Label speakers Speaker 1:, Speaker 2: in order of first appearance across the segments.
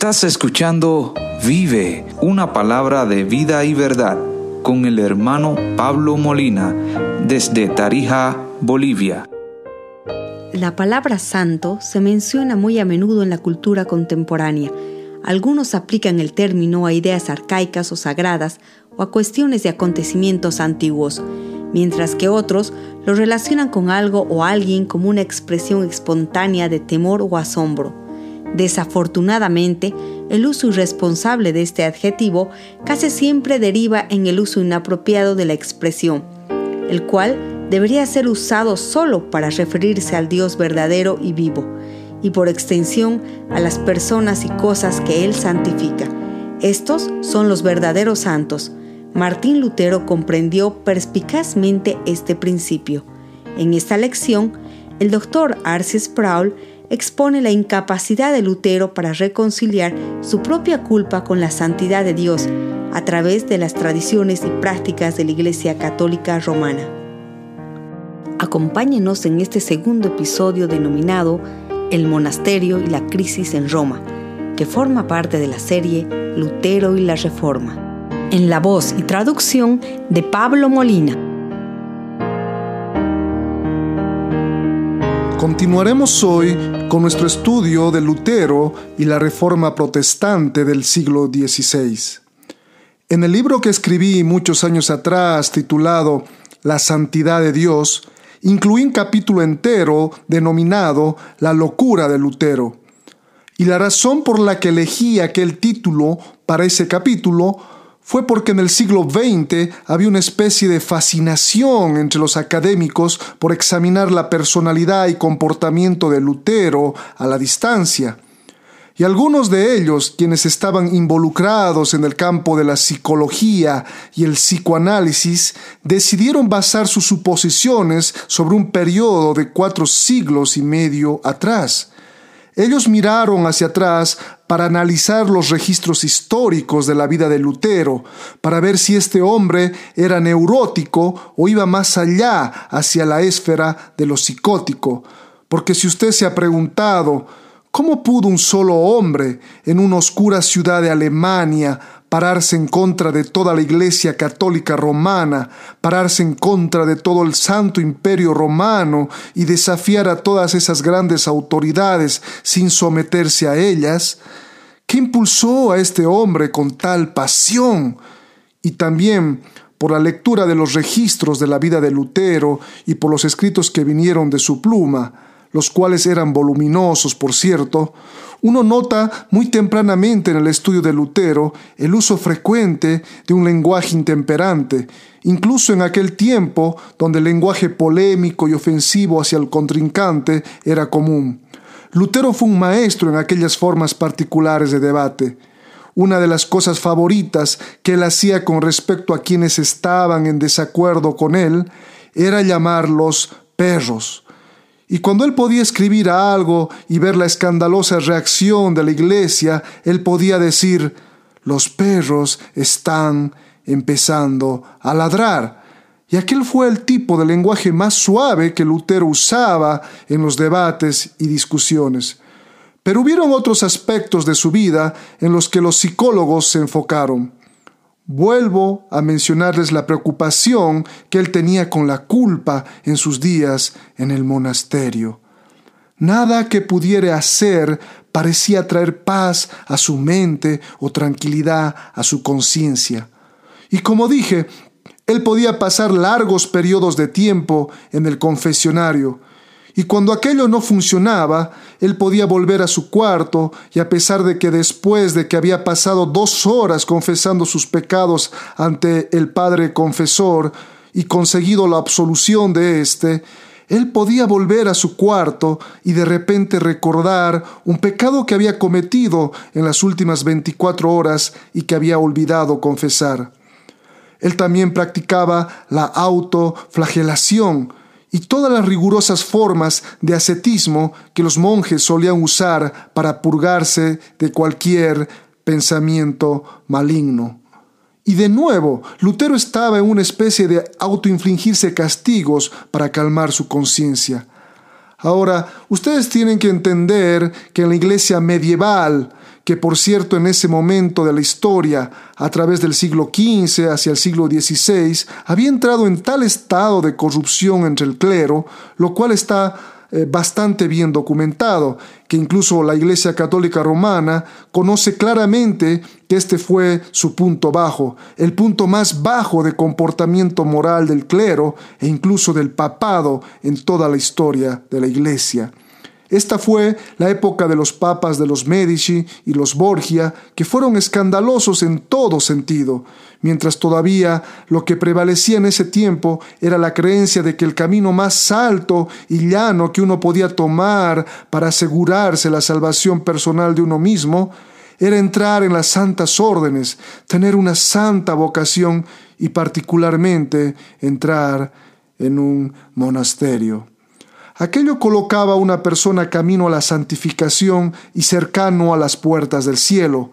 Speaker 1: Estás escuchando Vive, una palabra de vida y verdad, con el hermano Pablo Molina, desde Tarija, Bolivia.
Speaker 2: La palabra santo se menciona muy a menudo en la cultura contemporánea. Algunos aplican el término a ideas arcaicas o sagradas o a cuestiones de acontecimientos antiguos, mientras que otros lo relacionan con algo o alguien como una expresión espontánea de temor o asombro. Desafortunadamente, el uso irresponsable de este adjetivo casi siempre deriva en el uso inapropiado de la expresión, el cual debería ser usado solo para referirse al Dios verdadero y vivo, y por extensión a las personas y cosas que Él santifica. Estos son los verdaderos santos. Martín Lutero comprendió perspicazmente este principio. En esta lección, el doctor Arce Sproul expone la incapacidad de Lutero para reconciliar su propia culpa con la santidad de Dios a través de las tradiciones y prácticas de la Iglesia Católica Romana. Acompáñenos en este segundo episodio denominado El monasterio y la crisis en Roma, que forma parte de la serie Lutero y la Reforma, en la voz y traducción de Pablo Molina.
Speaker 3: Continuaremos hoy con nuestro estudio de Lutero y la Reforma Protestante del siglo XVI. En el libro que escribí muchos años atrás titulado La Santidad de Dios, incluí un capítulo entero denominado La locura de Lutero. Y la razón por la que elegí aquel título para ese capítulo fue porque en el siglo XX había una especie de fascinación entre los académicos por examinar la personalidad y comportamiento de Lutero a la distancia. Y algunos de ellos, quienes estaban involucrados en el campo de la psicología y el psicoanálisis, decidieron basar sus suposiciones sobre un periodo de cuatro siglos y medio atrás. Ellos miraron hacia atrás para analizar los registros históricos de la vida de Lutero, para ver si este hombre era neurótico o iba más allá hacia la esfera de lo psicótico. Porque si usted se ha preguntado, ¿cómo pudo un solo hombre en una oscura ciudad de Alemania pararse en contra de toda la Iglesia católica romana, pararse en contra de todo el Santo Imperio romano y desafiar a todas esas grandes autoridades sin someterse a ellas? ¿Qué impulsó a este hombre con tal pasión? Y también por la lectura de los registros de la vida de Lutero y por los escritos que vinieron de su pluma, los cuales eran voluminosos, por cierto, uno nota muy tempranamente en el estudio de Lutero el uso frecuente de un lenguaje intemperante, incluso en aquel tiempo donde el lenguaje polémico y ofensivo hacia el contrincante era común. Lutero fue un maestro en aquellas formas particulares de debate. Una de las cosas favoritas que él hacía con respecto a quienes estaban en desacuerdo con él era llamarlos perros. Y cuando él podía escribir algo y ver la escandalosa reacción de la iglesia, él podía decir, los perros están empezando a ladrar. Y aquel fue el tipo de lenguaje más suave que Lutero usaba en los debates y discusiones. Pero hubieron otros aspectos de su vida en los que los psicólogos se enfocaron. Vuelvo a mencionarles la preocupación que él tenía con la culpa en sus días en el monasterio. Nada que pudiera hacer parecía traer paz a su mente o tranquilidad a su conciencia. Y como dije, él podía pasar largos periodos de tiempo en el confesionario, y cuando aquello no funcionaba, él podía volver a su cuarto y a pesar de que después de que había pasado dos horas confesando sus pecados ante el Padre Confesor y conseguido la absolución de éste, él podía volver a su cuarto y de repente recordar un pecado que había cometido en las últimas veinticuatro horas y que había olvidado confesar. Él también practicaba la autoflagelación, y todas las rigurosas formas de ascetismo que los monjes solían usar para purgarse de cualquier pensamiento maligno. Y de nuevo, Lutero estaba en una especie de autoinfligirse castigos para calmar su conciencia. Ahora, ustedes tienen que entender que en la iglesia medieval, que por cierto en ese momento de la historia, a través del siglo XV hacia el siglo XVI, había entrado en tal estado de corrupción entre el clero, lo cual está eh, bastante bien documentado, que incluso la Iglesia Católica Romana conoce claramente que este fue su punto bajo, el punto más bajo de comportamiento moral del clero e incluso del papado en toda la historia de la Iglesia. Esta fue la época de los papas de los Medici y los Borgia, que fueron escandalosos en todo sentido, mientras todavía lo que prevalecía en ese tiempo era la creencia de que el camino más alto y llano que uno podía tomar para asegurarse la salvación personal de uno mismo era entrar en las santas órdenes, tener una santa vocación y particularmente entrar en un monasterio. Aquello colocaba a una persona camino a la santificación y cercano a las puertas del cielo.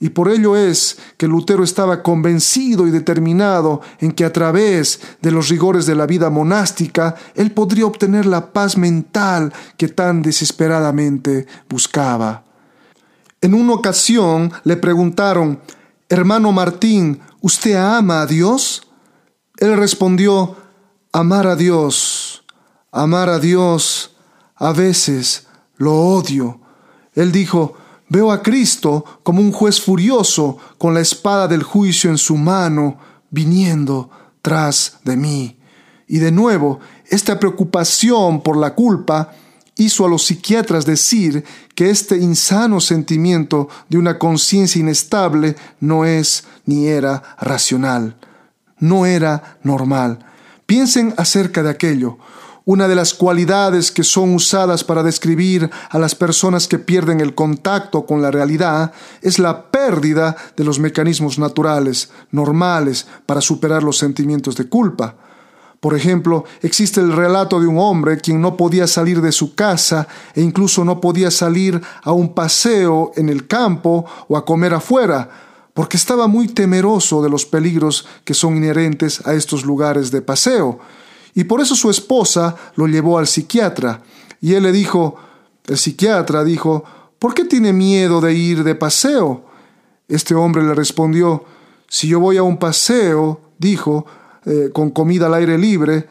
Speaker 3: Y por ello es que Lutero estaba convencido y determinado en que a través de los rigores de la vida monástica él podría obtener la paz mental que tan desesperadamente buscaba. En una ocasión le preguntaron, Hermano Martín, ¿usted ama a Dios? Él respondió, Amar a Dios amar a Dios, a veces lo odio. Él dijo, veo a Cristo como un juez furioso con la espada del juicio en su mano, viniendo tras de mí. Y de nuevo, esta preocupación por la culpa hizo a los psiquiatras decir que este insano sentimiento de una conciencia inestable no es ni era racional, no era normal. Piensen acerca de aquello. Una de las cualidades que son usadas para describir a las personas que pierden el contacto con la realidad es la pérdida de los mecanismos naturales, normales, para superar los sentimientos de culpa. Por ejemplo, existe el relato de un hombre quien no podía salir de su casa e incluso no podía salir a un paseo en el campo o a comer afuera, porque estaba muy temeroso de los peligros que son inherentes a estos lugares de paseo. Y por eso su esposa lo llevó al psiquiatra. Y él le dijo, el psiquiatra dijo, ¿por qué tiene miedo de ir de paseo? Este hombre le respondió, si yo voy a un paseo, dijo, eh, con comida al aire libre,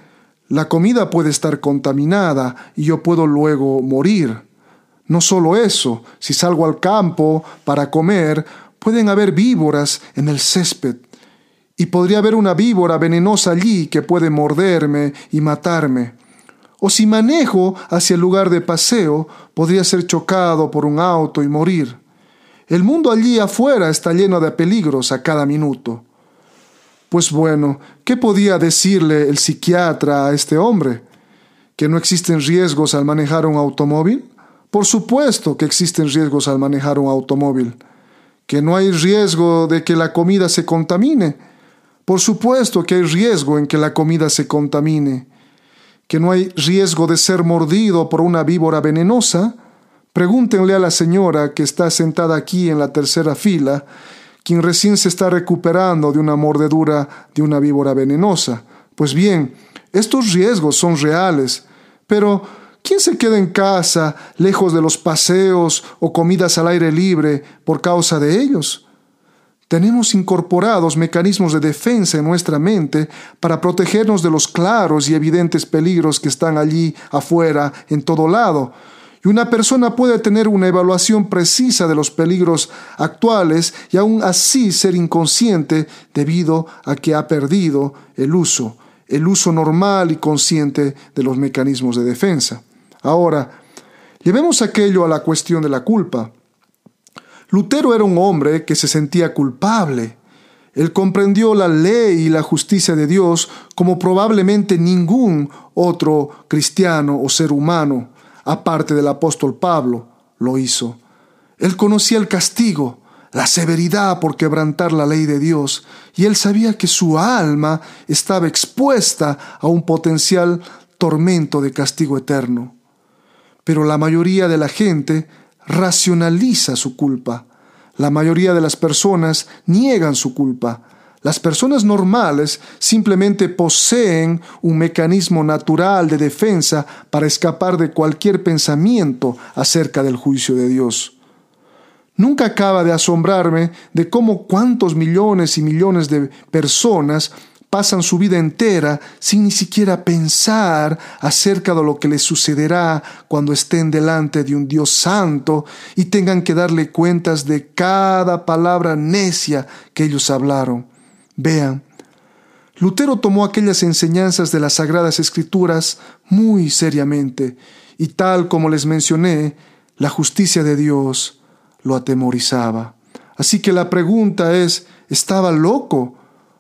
Speaker 3: la comida puede estar contaminada y yo puedo luego morir. No solo eso, si salgo al campo para comer, pueden haber víboras en el césped y podría haber una víbora venenosa allí que puede morderme y matarme. O si manejo hacia el lugar de paseo, podría ser chocado por un auto y morir. El mundo allí afuera está lleno de peligros a cada minuto. Pues bueno, ¿qué podía decirle el psiquiatra a este hombre? ¿Que no existen riesgos al manejar un automóvil? Por supuesto que existen riesgos al manejar un automóvil. ¿Que no hay riesgo de que la comida se contamine? Por supuesto que hay riesgo en que la comida se contamine, que no hay riesgo de ser mordido por una víbora venenosa. Pregúntenle a la señora que está sentada aquí en la tercera fila, quien recién se está recuperando de una mordedura de una víbora venenosa. Pues bien, estos riesgos son reales, pero ¿quién se queda en casa, lejos de los paseos o comidas al aire libre, por causa de ellos? Tenemos incorporados mecanismos de defensa en nuestra mente para protegernos de los claros y evidentes peligros que están allí afuera, en todo lado. Y una persona puede tener una evaluación precisa de los peligros actuales y aún así ser inconsciente debido a que ha perdido el uso, el uso normal y consciente de los mecanismos de defensa. Ahora, llevemos aquello a la cuestión de la culpa. Lutero era un hombre que se sentía culpable. Él comprendió la ley y la justicia de Dios como probablemente ningún otro cristiano o ser humano, aparte del apóstol Pablo, lo hizo. Él conocía el castigo, la severidad por quebrantar la ley de Dios, y él sabía que su alma estaba expuesta a un potencial tormento de castigo eterno. Pero la mayoría de la gente racionaliza su culpa. La mayoría de las personas niegan su culpa. Las personas normales simplemente poseen un mecanismo natural de defensa para escapar de cualquier pensamiento acerca del juicio de Dios. Nunca acaba de asombrarme de cómo cuántos millones y millones de personas pasan su vida entera sin ni siquiera pensar acerca de lo que les sucederá cuando estén delante de un Dios santo y tengan que darle cuentas de cada palabra necia que ellos hablaron. Vean, Lutero tomó aquellas enseñanzas de las Sagradas Escrituras muy seriamente, y tal como les mencioné, la justicia de Dios lo atemorizaba. Así que la pregunta es, ¿estaba loco?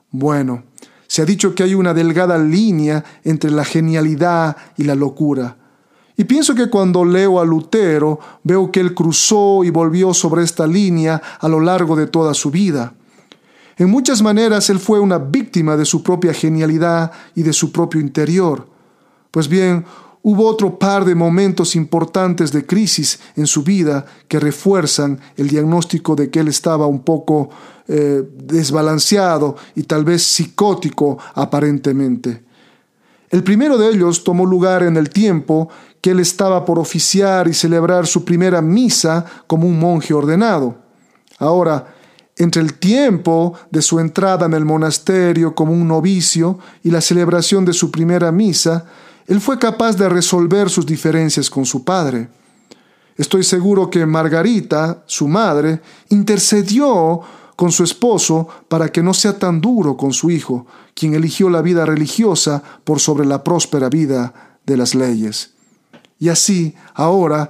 Speaker 3: Bueno, se ha dicho que hay una delgada línea entre la genialidad y la locura. Y pienso que cuando leo a Lutero veo que él cruzó y volvió sobre esta línea a lo largo de toda su vida. En muchas maneras él fue una víctima de su propia genialidad y de su propio interior. Pues bien, hubo otro par de momentos importantes de crisis en su vida que refuerzan el diagnóstico de que él estaba un poco eh, desbalanceado y tal vez psicótico aparentemente. El primero de ellos tomó lugar en el tiempo que él estaba por oficiar y celebrar su primera misa como un monje ordenado. Ahora, entre el tiempo de su entrada en el monasterio como un novicio y la celebración de su primera misa, él fue capaz de resolver sus diferencias con su padre. Estoy seguro que Margarita, su madre, intercedió con su esposo para que no sea tan duro con su hijo, quien eligió la vida religiosa por sobre la próspera vida de las leyes. Y así, ahora,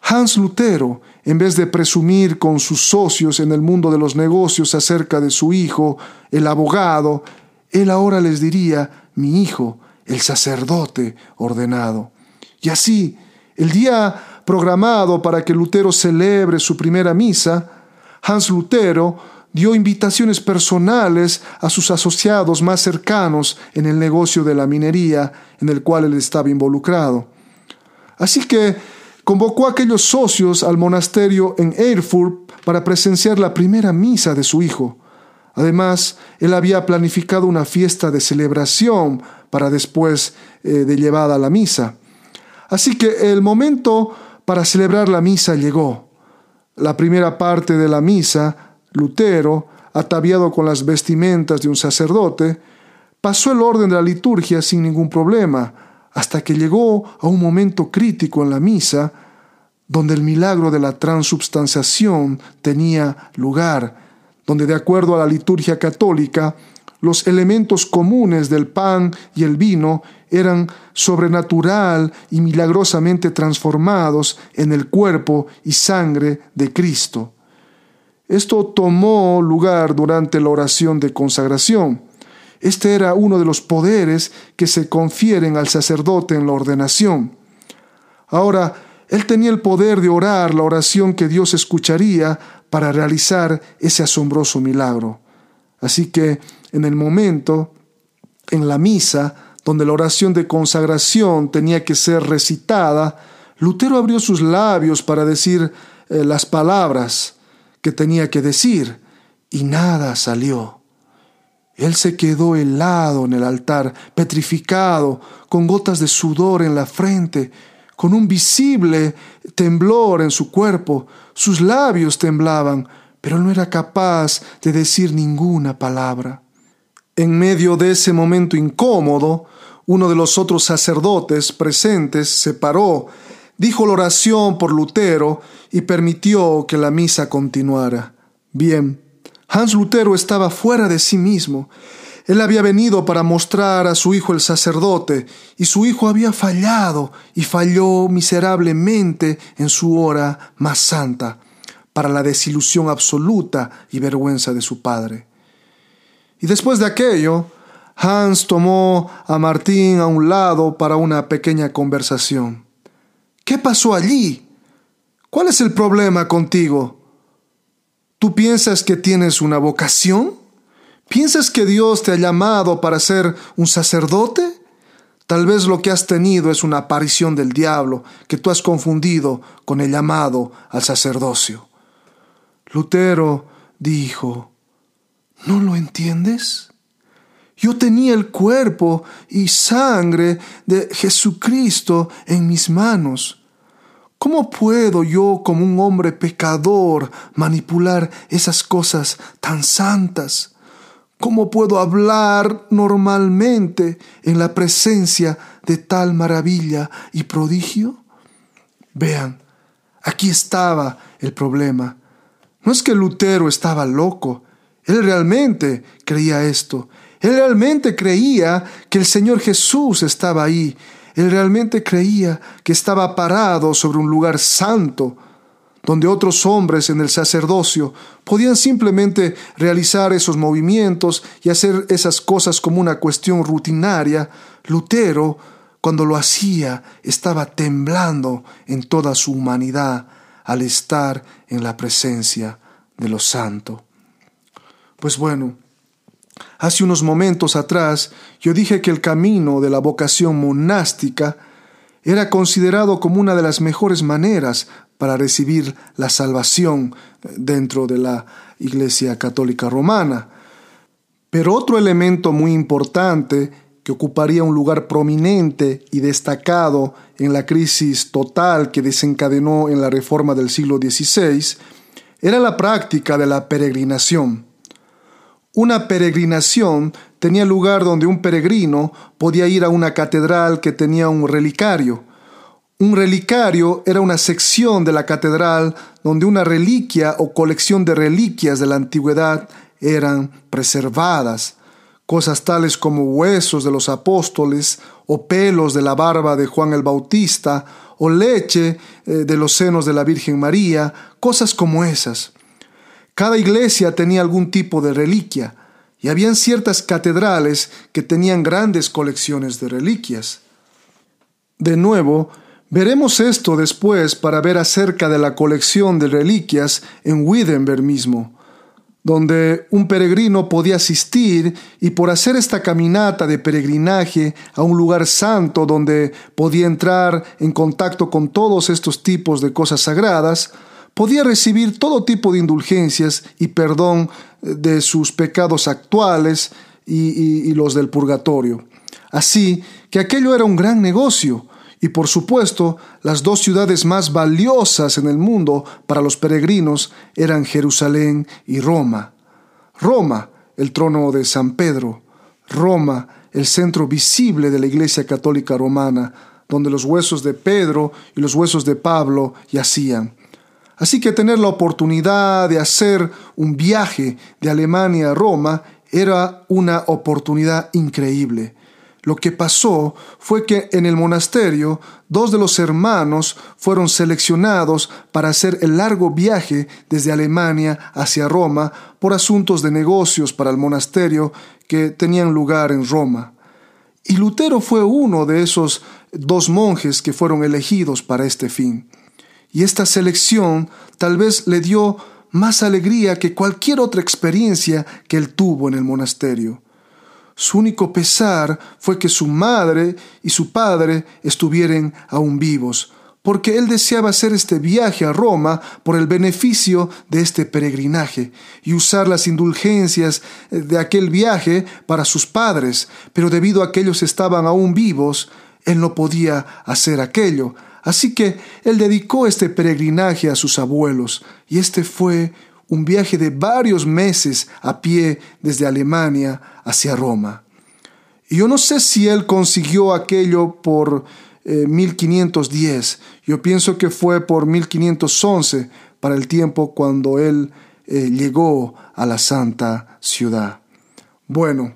Speaker 3: Hans Lutero, en vez de presumir con sus socios en el mundo de los negocios acerca de su hijo, el abogado, él ahora les diría, mi hijo, el sacerdote ordenado. Y así, el día programado para que Lutero celebre su primera misa, Hans Lutero dio invitaciones personales a sus asociados más cercanos en el negocio de la minería en el cual él estaba involucrado. Así que convocó a aquellos socios al monasterio en Erfurt para presenciar la primera misa de su hijo. Además, él había planificado una fiesta de celebración para después eh, de llevada a la misa. Así que el momento para celebrar la misa llegó. La primera parte de la misa, Lutero, ataviado con las vestimentas de un sacerdote, pasó el orden de la liturgia sin ningún problema, hasta que llegó a un momento crítico en la misa, donde el milagro de la transubstanciación tenía lugar, donde de acuerdo a la liturgia católica, los elementos comunes del pan y el vino eran sobrenatural y milagrosamente transformados en el cuerpo y sangre de Cristo. Esto tomó lugar durante la oración de consagración. Este era uno de los poderes que se confieren al sacerdote en la ordenación. Ahora, él tenía el poder de orar la oración que Dios escucharía para realizar ese asombroso milagro. Así que en el momento, en la misa, donde la oración de consagración tenía que ser recitada, Lutero abrió sus labios para decir eh, las palabras que tenía que decir, y nada salió. Él se quedó helado en el altar, petrificado, con gotas de sudor en la frente, con un visible temblor en su cuerpo. Sus labios temblaban, pero no era capaz de decir ninguna palabra. En medio de ese momento incómodo, uno de los otros sacerdotes presentes se paró, dijo la oración por Lutero y permitió que la misa continuara. Bien, Hans Lutero estaba fuera de sí mismo. Él había venido para mostrar a su hijo el sacerdote, y su hijo había fallado, y falló miserablemente en su hora más santa, para la desilusión absoluta y vergüenza de su padre. Y después de aquello, Hans tomó a Martín a un lado para una pequeña conversación. ¿Qué pasó allí? ¿Cuál es el problema contigo? ¿Tú piensas que tienes una vocación? ¿Piensas que Dios te ha llamado para ser un sacerdote? Tal vez lo que has tenido es una aparición del diablo que tú has confundido con el llamado al sacerdocio. Lutero dijo, ¿no lo entiendes? Yo tenía el cuerpo y sangre de Jesucristo en mis manos. ¿Cómo puedo yo, como un hombre pecador, manipular esas cosas tan santas? ¿Cómo puedo hablar normalmente en la presencia de tal maravilla y prodigio? Vean, aquí estaba el problema. No es que Lutero estaba loco, él realmente creía esto. Él realmente creía que el Señor Jesús estaba ahí. Él realmente creía que estaba parado sobre un lugar santo, donde otros hombres en el sacerdocio podían simplemente realizar esos movimientos y hacer esas cosas como una cuestión rutinaria. Lutero, cuando lo hacía, estaba temblando en toda su humanidad al estar en la presencia de lo santo. Pues bueno, hace unos momentos atrás yo dije que el camino de la vocación monástica era considerado como una de las mejores maneras para recibir la salvación dentro de la Iglesia Católica Romana. Pero otro elemento muy importante que ocuparía un lugar prominente y destacado en la crisis total que desencadenó en la reforma del siglo XVI era la práctica de la peregrinación. Una peregrinación tenía lugar donde un peregrino podía ir a una catedral que tenía un relicario. Un relicario era una sección de la catedral donde una reliquia o colección de reliquias de la antigüedad eran preservadas. Cosas tales como huesos de los apóstoles, o pelos de la barba de Juan el Bautista, o leche eh, de los senos de la Virgen María, cosas como esas. Cada iglesia tenía algún tipo de reliquia, y habían ciertas catedrales que tenían grandes colecciones de reliquias. De nuevo, veremos esto después para ver acerca de la colección de reliquias en Wittenberg mismo, donde un peregrino podía asistir y por hacer esta caminata de peregrinaje a un lugar santo donde podía entrar en contacto con todos estos tipos de cosas sagradas, podía recibir todo tipo de indulgencias y perdón eh, de sus pecados actuales y, los del purgatorio. Así que aquello era un gran negocio, y por supuesto las dos ciudades más valiosas en el mundo para los peregrinos eran Jerusalén y Roma. Roma, el trono de San Pedro, Roma, el centro visible de la Iglesia Católica Romana, donde los huesos de Pedro y los huesos de Pablo yacían. Así que tener la oportunidad de hacer un viaje de Alemania a Roma era una oportunidad increíble. Lo que pasó fue que en el monasterio dos de los hermanos fueron seleccionados para hacer el largo viaje desde Alemania hacia Roma por asuntos de negocios para el monasterio que tenían lugar en Roma. Y Lutero fue uno de esos dos monjes que fueron elegidos para este fin y esta selección tal vez le dio más alegría que cualquier otra experiencia que él tuvo en el monasterio. Su único pesar fue que su madre y su padre estuvieran aún vivos, porque él deseaba hacer este viaje a Roma por el beneficio de este peregrinaje y usar las indulgencias de aquel viaje para sus padres, pero debido a que ellos estaban aún vivos, él no podía hacer aquello, Así que él dedicó este peregrinaje a sus abuelos, y este fue un viaje de varios meses a pie desde Alemania hacia Roma. Y yo no sé si él consiguió aquello por 1510, eh, yo pienso que fue por 1511 para el tiempo cuando él eh, llegó a la santa ciudad. Bueno,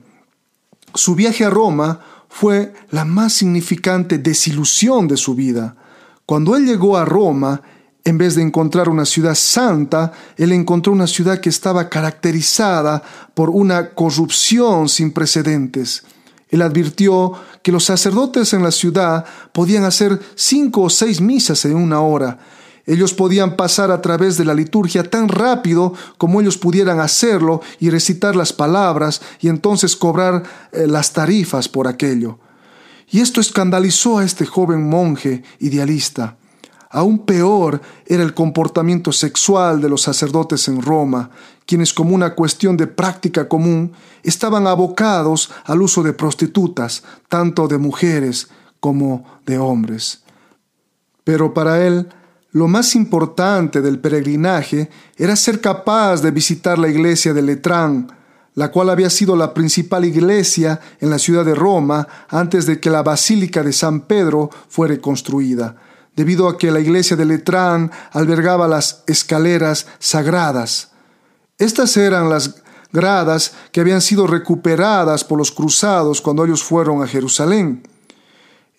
Speaker 3: su viaje a Roma fue la más significante desilusión de su vida. Cuando él llegó a Roma, en vez de encontrar una ciudad santa, él encontró una ciudad que estaba caracterizada por una corrupción sin precedentes. Él advirtió que los sacerdotes en la ciudad podían hacer cinco o seis misas en una hora. Ellos podían pasar a través de la liturgia tan rápido como ellos pudieran hacerlo y recitar las palabras y entonces cobrar eh, las tarifas por aquello. Y esto escandalizó a este joven monje idealista. Aún peor era el comportamiento sexual de los sacerdotes en Roma, quienes como una cuestión de práctica común estaban abocados al uso de prostitutas, tanto de mujeres como de hombres. Pero para él lo más importante del peregrinaje era ser capaz de visitar la iglesia de Letrán, la cual había sido la principal iglesia en la ciudad de Roma antes de que la Basílica de San Pedro fuera construida, debido a que la iglesia de Letrán albergaba las escaleras sagradas. Estas eran las gradas que habían sido recuperadas por los cruzados cuando ellos fueron a Jerusalén.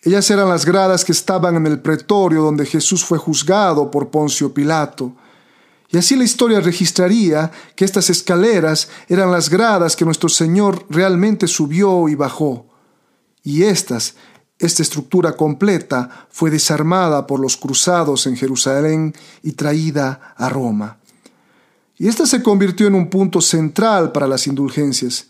Speaker 3: Ellas eran las gradas que estaban en el pretorio donde Jesús fue juzgado por Poncio Pilato. Y así la historia registraría que estas escaleras eran las gradas que nuestro Señor realmente subió y bajó. Y estas, esta estructura completa, fue desarmada por los cruzados en Jerusalén y traída a Roma. Y esta se convirtió en un punto central para las indulgencias.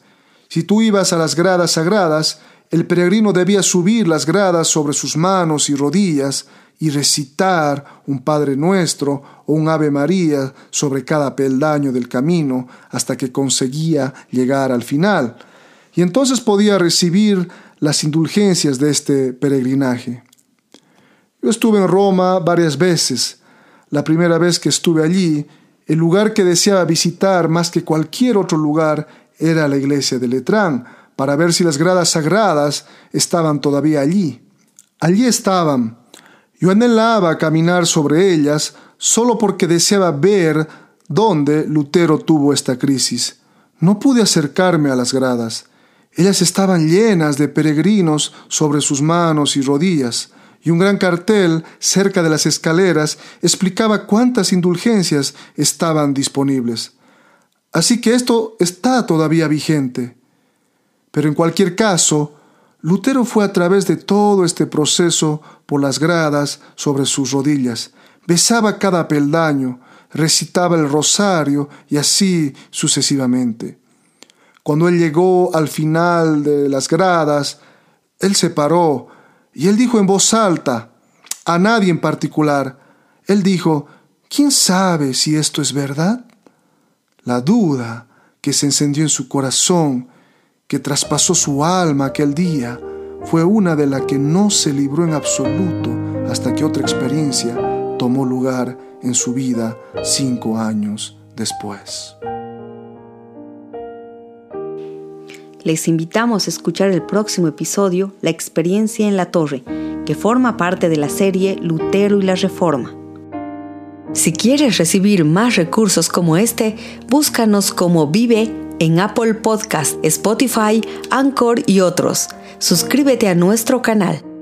Speaker 3: Si tú ibas a las gradas sagradas, el peregrino debía subir las gradas sobre sus manos y rodillas y recitar un Padre Nuestro o un Ave María sobre cada peldaño del camino hasta que conseguía llegar al final. Y entonces podía recibir las indulgencias de este peregrinaje. Yo estuve en Roma varias veces. La primera vez que estuve allí, el lugar que deseaba visitar más que cualquier otro lugar era la iglesia de Letrán, para ver si las gradas sagradas estaban todavía allí. Allí estaban. Yo anhelaba caminar sobre ellas solo porque deseaba ver dónde Lutero tuvo esta crisis. No pude acercarme a las gradas. Ellas estaban llenas de peregrinos sobre sus manos y rodillas, y un gran cartel cerca de las escaleras explicaba cuántas indulgencias estaban disponibles. Así que esto está todavía vigente. Pero en cualquier caso, Lutero fue a través de todo este proceso por las gradas sobre sus rodillas, besaba cada peldaño, recitaba el rosario y así sucesivamente. Cuando él llegó al final de las gradas, él se paró y él dijo en voz alta, a nadie en particular, él dijo, ¿quién sabe si esto es verdad? La duda que se encendió en su corazón que traspasó su alma aquel día fue una de la que no se libró en absoluto hasta que otra experiencia tomó lugar en su vida cinco años después.
Speaker 2: Les invitamos a escuchar el próximo episodio, La experiencia en la torre, que forma parte de la serie Lutero y la Reforma. Si quieres recibir más recursos como este, búscanos como Vive en Apple Podcast, Spotify, Anchor y otros. Suscríbete a nuestro canal.